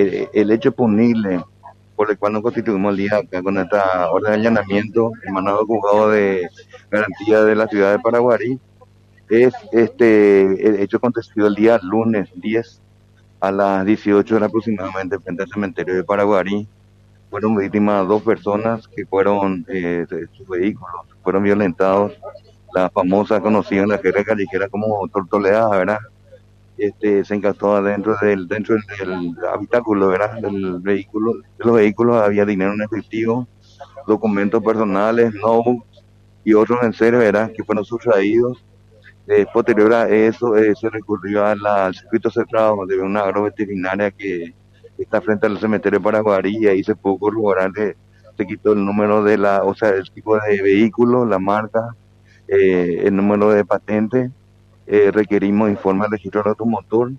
el, el hecho punible por el cual nos constituimos el día acá con esta orden de allanamiento emanado juzgado de garantía de la ciudad de Paraguarí es este el hecho acontecido el día lunes 10 a las 18 horas aproximadamente frente al cementerio de Paraguarí. Fueron víctimas dos personas que fueron, eh, sus vehículos, fueron violentados. La famosa conocida en la guerra callejera como Tortoleada, ¿verdad? Este, se encastó adentro del, dentro del, habitáculo, ¿verdad? Del vehículo. De los vehículos había dinero en efectivo, documentos personales, no y otros en serio, ¿verdad? Que fueron sustraídos eh, posterior a eso, eh, se recurrió a al circuito cerrado de una agroveterinaria que está frente al cementerio Paraguarí y ahí se pudo corroborar que se quitó el número de la, o sea, el tipo de vehículo, la marca, eh, el número de patente, eh, requerimos informe del registro de automotor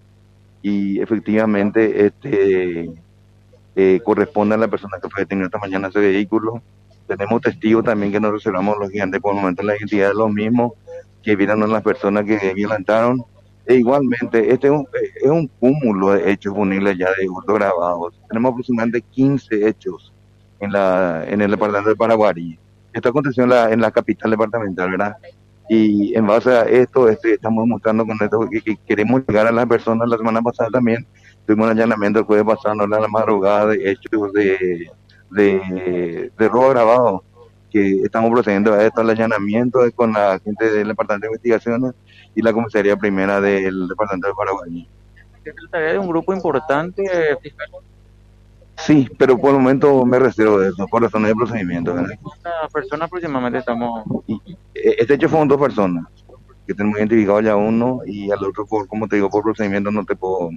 y efectivamente este eh, corresponde a la persona que fue detenida esta mañana ese vehículo. Tenemos testigos también que nos reservamos los gigantes por el momento la identidad de los mismos que vieron a las personas que violentaron. E igualmente, este es un, cúmulo de hechos punibles ya de hurto grabados. Tenemos aproximadamente 15 hechos en, la, en el departamento de Paraguarí. Esto aconteció en la, en la capital departamental, ¿verdad? Y en base a esto, este, estamos mostrando con esto que, que queremos llegar a las personas. La semana pasada también tuvimos un allanamiento el jueves pasado, la madrugada, de hechos de, de, de robo grabado que estamos procediendo a esto, al allanamiento con la gente del Departamento de Investigaciones y la Comisaría Primera del Departamento de Paraguay. Se trataría de un grupo importante, fiscal. Sí, pero por el momento me reservo de eso, por razones de procedimiento. ¿Cuántas personas aproximadamente estamos? Eh, este hecho fueron dos personas, que tenemos identificado ya uno y al otro, por, como te digo, por procedimiento no te puedo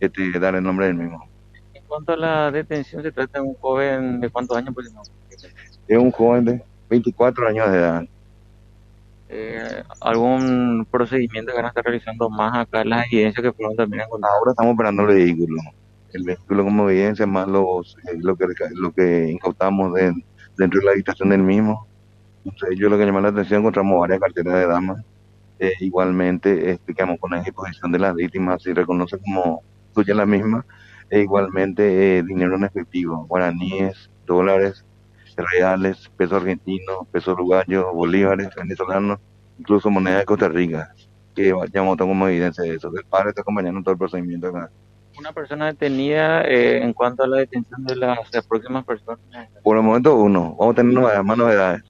este, dar el nombre del mismo. En cuanto a la detención, se trata de un joven de cuántos años aproximadamente. Es un joven de 24 años de edad. Eh, ¿Algún procedimiento que van a estar realizando más acá las evidencias que fueron también encontradas? Ahora estamos operando el vehículo. El vehículo como evidencia más los, eh, lo, que, lo que incautamos de- dentro de la habitación del mismo. Entonces, yo lo que llamó la atención, encontramos varias carteras de damas. Eh, igualmente, este, quedamos con la disposición de las víctimas, si reconoce como suya la misma. E igualmente, eh, dinero en efectivo, guaraníes, dólares, reales, peso argentino, peso uruguayo, bolívares, venezolanos, incluso moneda de Costa Rica, que llamamos como evidencia de eso. El padre está acompañando todo el procedimiento acá. Una persona detenida eh, en cuanto a la detención de las, las próximas personas. Por el momento uno. Vamos a tener más novedades.